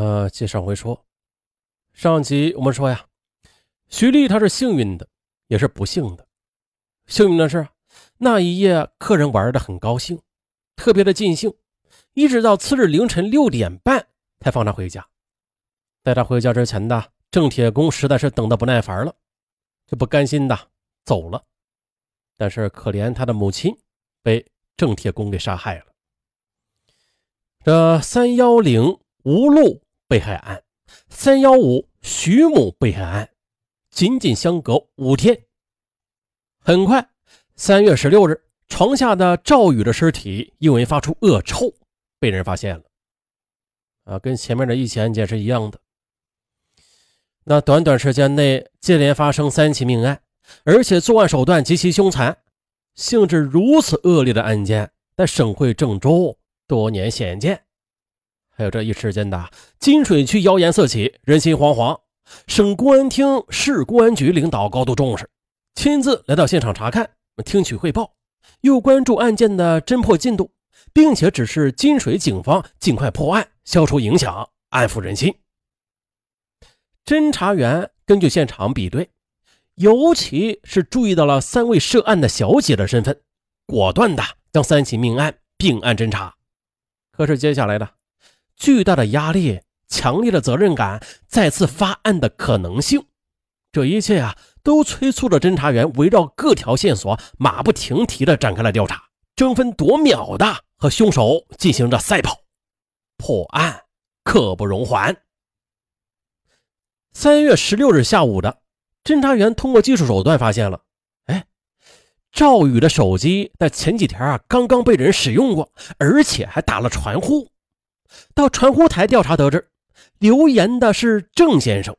呃，接上回说，上集我们说呀，徐丽她是幸运的，也是不幸的。幸运的是，那一夜客人玩的很高兴，特别的尽兴，一直到次日凌晨六点半才放她回家。带她回家之前的郑铁公实在是等得不耐烦了，就不甘心的走了。但是可怜他的母亲被郑铁公给杀害了。这三幺零。无路被害案，三幺五徐某被害案，仅仅相隔五天。很快，三月十六日，床下的赵宇的尸体因为发出恶臭，被人发现了。啊，跟前面的一起案件是一样的。那短短时间内接连发生三起命案，而且作案手段极其凶残，性质如此恶劣的案件，在省会郑州多年鲜见。还有这一时间的金水区谣言四起，人心惶惶。省公安厅、市公安局领导高度重视，亲自来到现场查看、听取汇报，又关注案件的侦破进度，并且指示金水警方尽快破案，消除影响，安抚人心。侦查员根据现场比对，尤其是注意到了三位涉案的小姐的身份，果断的将三起命案并案侦查。可是接下来的。巨大的压力，强烈的责任感，再次发案的可能性，这一切啊，都催促着侦查员围绕各条线索，马不停蹄地展开了调查，争分夺秒的和凶手进行着赛跑，破案刻不容缓。三月十六日下午的，侦查员通过技术手段发现了，哎，赵宇的手机在前几天啊，刚刚被人使用过，而且还打了传呼。到传呼台调查得知，留言的是郑先生。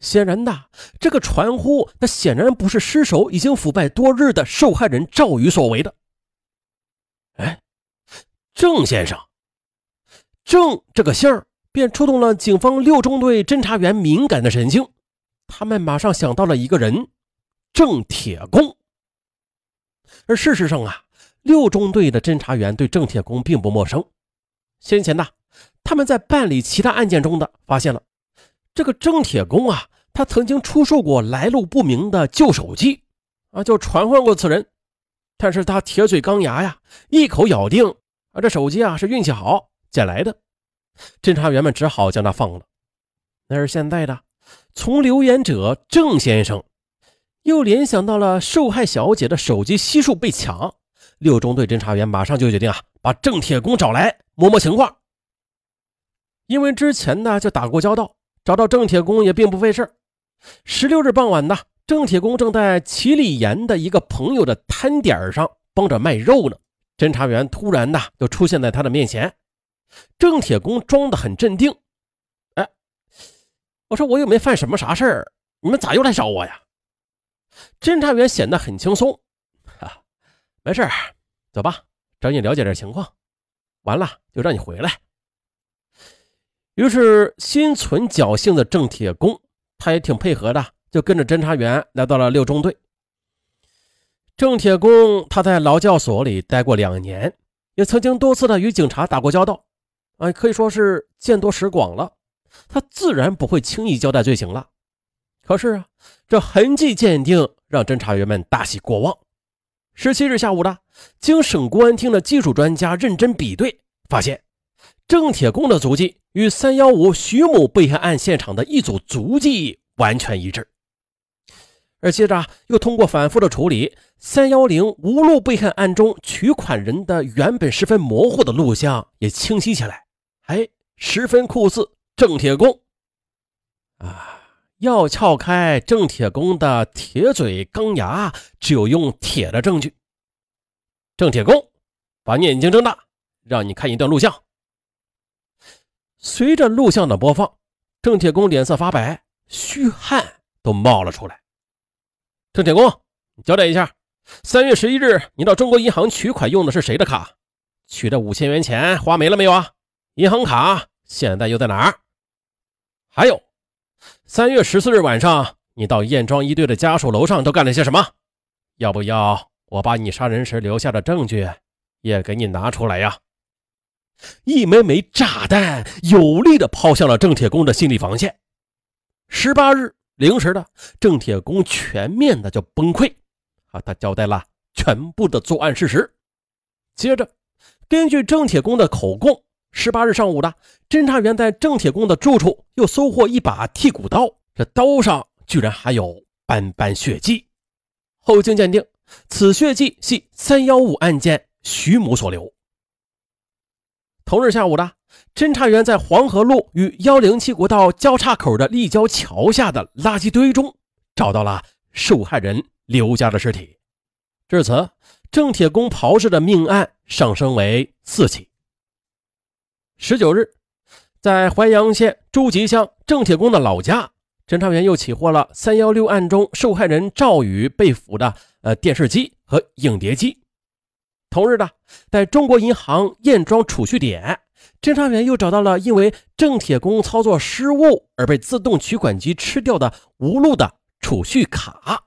显然的，这个传呼那显然不是尸首已经腐败多日的受害人赵宇所为的。哎，郑先生，郑这个姓儿便触动了警方六中队侦查员敏感的神经，他们马上想到了一个人——郑铁公。而事实上啊，六中队的侦查员对郑铁公并不陌生。先前呢，他们在办理其他案件中的发现了这个郑铁公啊，他曾经出售过来路不明的旧手机啊，就传唤过此人，但是他铁嘴钢牙呀，一口咬定啊，这手机啊是运气好捡来的，侦查员们只好将他放了。那是现在的从留言者郑先生，又联想到了受害小姐的手机悉数被抢，六中队侦查员马上就决定啊，把郑铁公找来。摸摸情况，因为之前呢就打过交道，找到郑铁公也并不费事十六日傍晚呢，郑铁公正在齐立岩的一个朋友的摊点上帮着卖肉呢。侦查员突然呢就出现在他的面前，郑铁公装得很镇定。哎，我说我又没犯什么啥事儿，你们咋又来找我呀？侦查员显得很轻松，没事走吧，找你了解点情况。完了就让你回来。于是心存侥幸的郑铁公，他也挺配合的，就跟着侦查员来到了六中队。郑铁公他在劳教所里待过两年，也曾经多次的与警察打过交道，啊，可以说是见多识广了。他自然不会轻易交代罪行了。可是啊，这痕迹鉴定让侦查员们大喜过望。十七日下午的，经省公安厅的技术专家认真比对，发现郑铁公的足迹与三幺五徐某被害案现场的一组足迹完全一致。而接着又通过反复的处理，三幺零吴路被害案中取款人的原本十分模糊的录像也清晰起来，哎，十分酷似郑铁公啊。要撬开郑铁公的铁嘴钢牙，只有用铁的证据。郑铁公，把你眼睛睁大，让你看一段录像。随着录像的播放，郑铁公脸色发白，虚汗都冒了出来。郑铁公，你交代一下，三月十一日你到中国银行取款用的是谁的卡？取的五千元钱花没了没有啊？银行卡现在又在哪儿？还有。三月十四日晚上，你到燕庄一队的家属楼上都干了些什么？要不要我把你杀人时留下的证据也给你拿出来呀？一枚枚炸弹有力地抛向了郑铁公的心理防线。十八日零时的，郑铁公全面的就崩溃啊！他交代了全部的作案事实。接着，根据郑铁公的口供，十八日上午的，侦查员在郑铁公的住处又收获一把剔骨刀，这刀上居然还有斑斑血迹。后经鉴定，此血迹系三幺五案件徐某所留。同日下午的，侦查员在黄河路与幺零七国道交叉口的立交桥下的垃圾堆中找到了受害人刘家的尸体。至此，郑铁工刨尸的命案上升为四起。十九日，在淮阳县诸集乡郑铁工的老家，侦查员又起获了三幺六案中受害人赵宇被俘的呃电视机和影碟机。同日的，在中国银行验庄储蓄点，侦查员又找到了因为郑铁工操作失误而被自动取款机吃掉的无路的储蓄卡。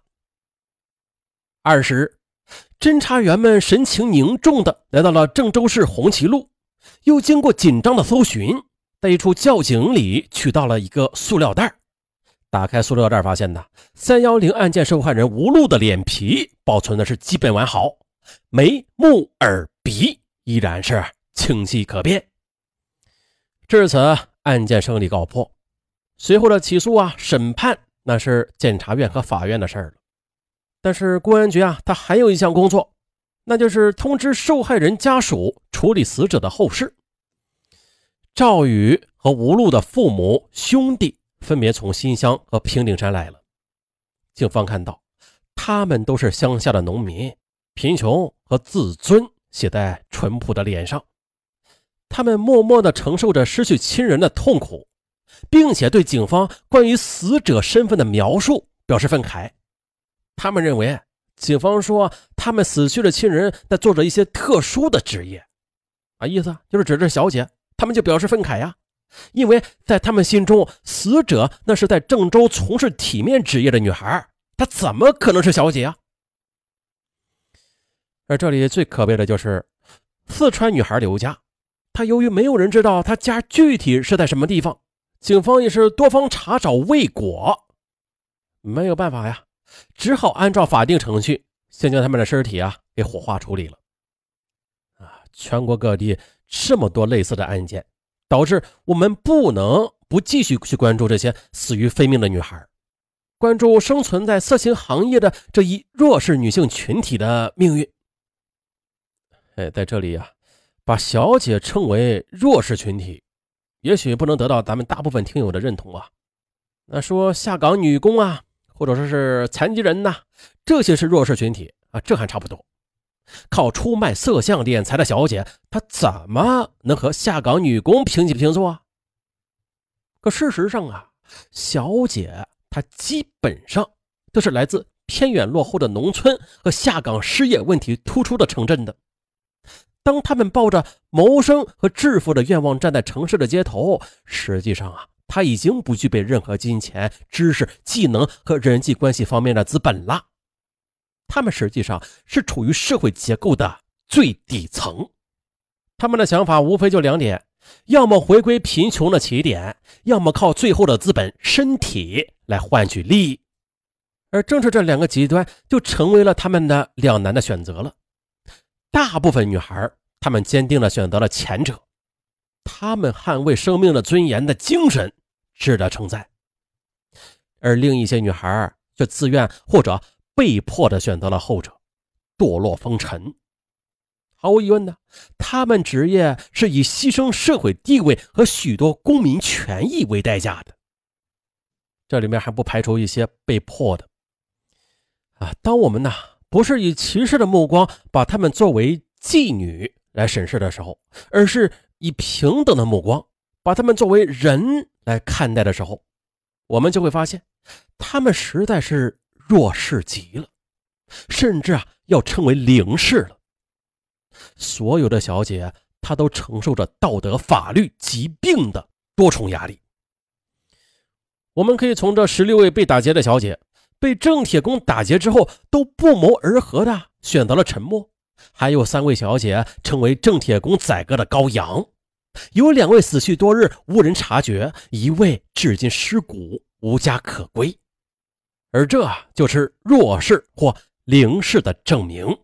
二十，侦查员们神情凝重的来到了郑州市红旗路，又经过紧张的搜寻，在一处窖井里取到了一个塑料袋。打开塑料袋，发现呢，三幺零案件受害人吴路的脸皮保存的是基本完好。眉目耳鼻依然是清晰可辨。至此，案件胜利告破。随后的起诉啊、审判，那是检察院和法院的事儿了。但是公安局啊，他还有一项工作，那就是通知受害人家属处理死者的后事。赵宇和吴路的父母兄弟分别从新乡和平顶山来了。警方看到，他们都是乡下的农民。贫穷和自尊写在淳朴的脸上，他们默默地承受着失去亲人的痛苦，并且对警方关于死者身份的描述表示愤慨。他们认为，警方说他们死去的亲人在做着一些特殊的职业，啊，意思就是指这小姐，他们就表示愤慨呀，因为在他们心中，死者那是在郑州从事体面职业的女孩，她怎么可能是小姐啊？而这里最可悲的就是四川女孩刘佳，她由于没有人知道她家具体是在什么地方，警方也是多方查找未果，没有办法呀，只好按照法定程序，先将他们的尸体啊给火化处理了。啊，全国各地这么多类似的案件，导致我们不能不继续去关注这些死于非命的女孩，关注生存在色情行业的这一弱势女性群体的命运。哎，在这里呀，把小姐称为弱势群体，也许不能得到咱们大部分听友的认同啊。那说下岗女工啊，或者说是残疾人呐，这些是弱势群体啊，这还差不多。靠出卖色相敛财的小姐，她怎么能和下岗女工平起平坐啊？可事实上啊，小姐她基本上都是来自偏远落后的农村和下岗失业问题突出的城镇的。当他们抱着谋生和致富的愿望站在城市的街头，实际上啊，他已经不具备任何金钱、知识、技能和人际关系方面的资本了。他们实际上是处于社会结构的最底层。他们的想法无非就两点：要么回归贫穷的起点，要么靠最后的资本——身体来换取利益。而正是这两个极端，就成为了他们的两难的选择了。大部分女孩，她们坚定地选择了前者，他们捍卫生命的尊严的精神值得称赞。而另一些女孩却自愿或者被迫的选择了后者，堕落风尘。毫无疑问的，她们职业是以牺牲社会地位和许多公民权益为代价的。这里面还不排除一些被迫的。啊，当我们呢？不是以歧视的目光把她们作为妓女来审视的时候，而是以平等的目光把他们作为人来看待的时候，我们就会发现，他们实在是弱势极了，甚至啊要称为零视了。所有的小姐，她都承受着道德、法律、疾病的多重压力。我们可以从这十六位被打劫的小姐。被郑铁工打劫之后，都不谋而合的选择了沉默。还有三位小姐成为郑铁工宰割的羔羊，有两位死去多日无人察觉，一位至今尸骨无家可归，而这就是弱势或零势的证明。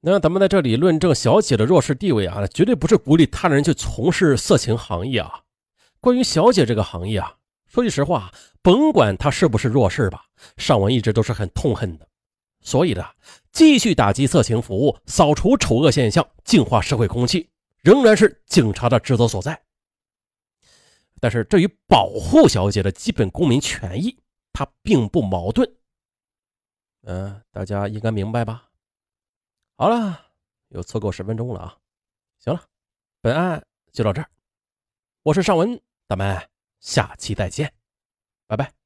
那咱们在这里论证小姐的弱势地位啊，绝对不是鼓励他人去从事色情行业啊。关于小姐这个行业啊，说句实话，甭管她是不是弱势吧，尚文一直都是很痛恨的。所以呢，继续打击色情服务，扫除丑恶现象，净化社会空气，仍然是警察的职责所在。但是，这与保护小姐的基本公民权益，它并不矛盾。嗯，大家应该明白吧？好了，又凑够十分钟了啊！行了，本案就到这儿。我是尚文，咱们下期再见，拜拜。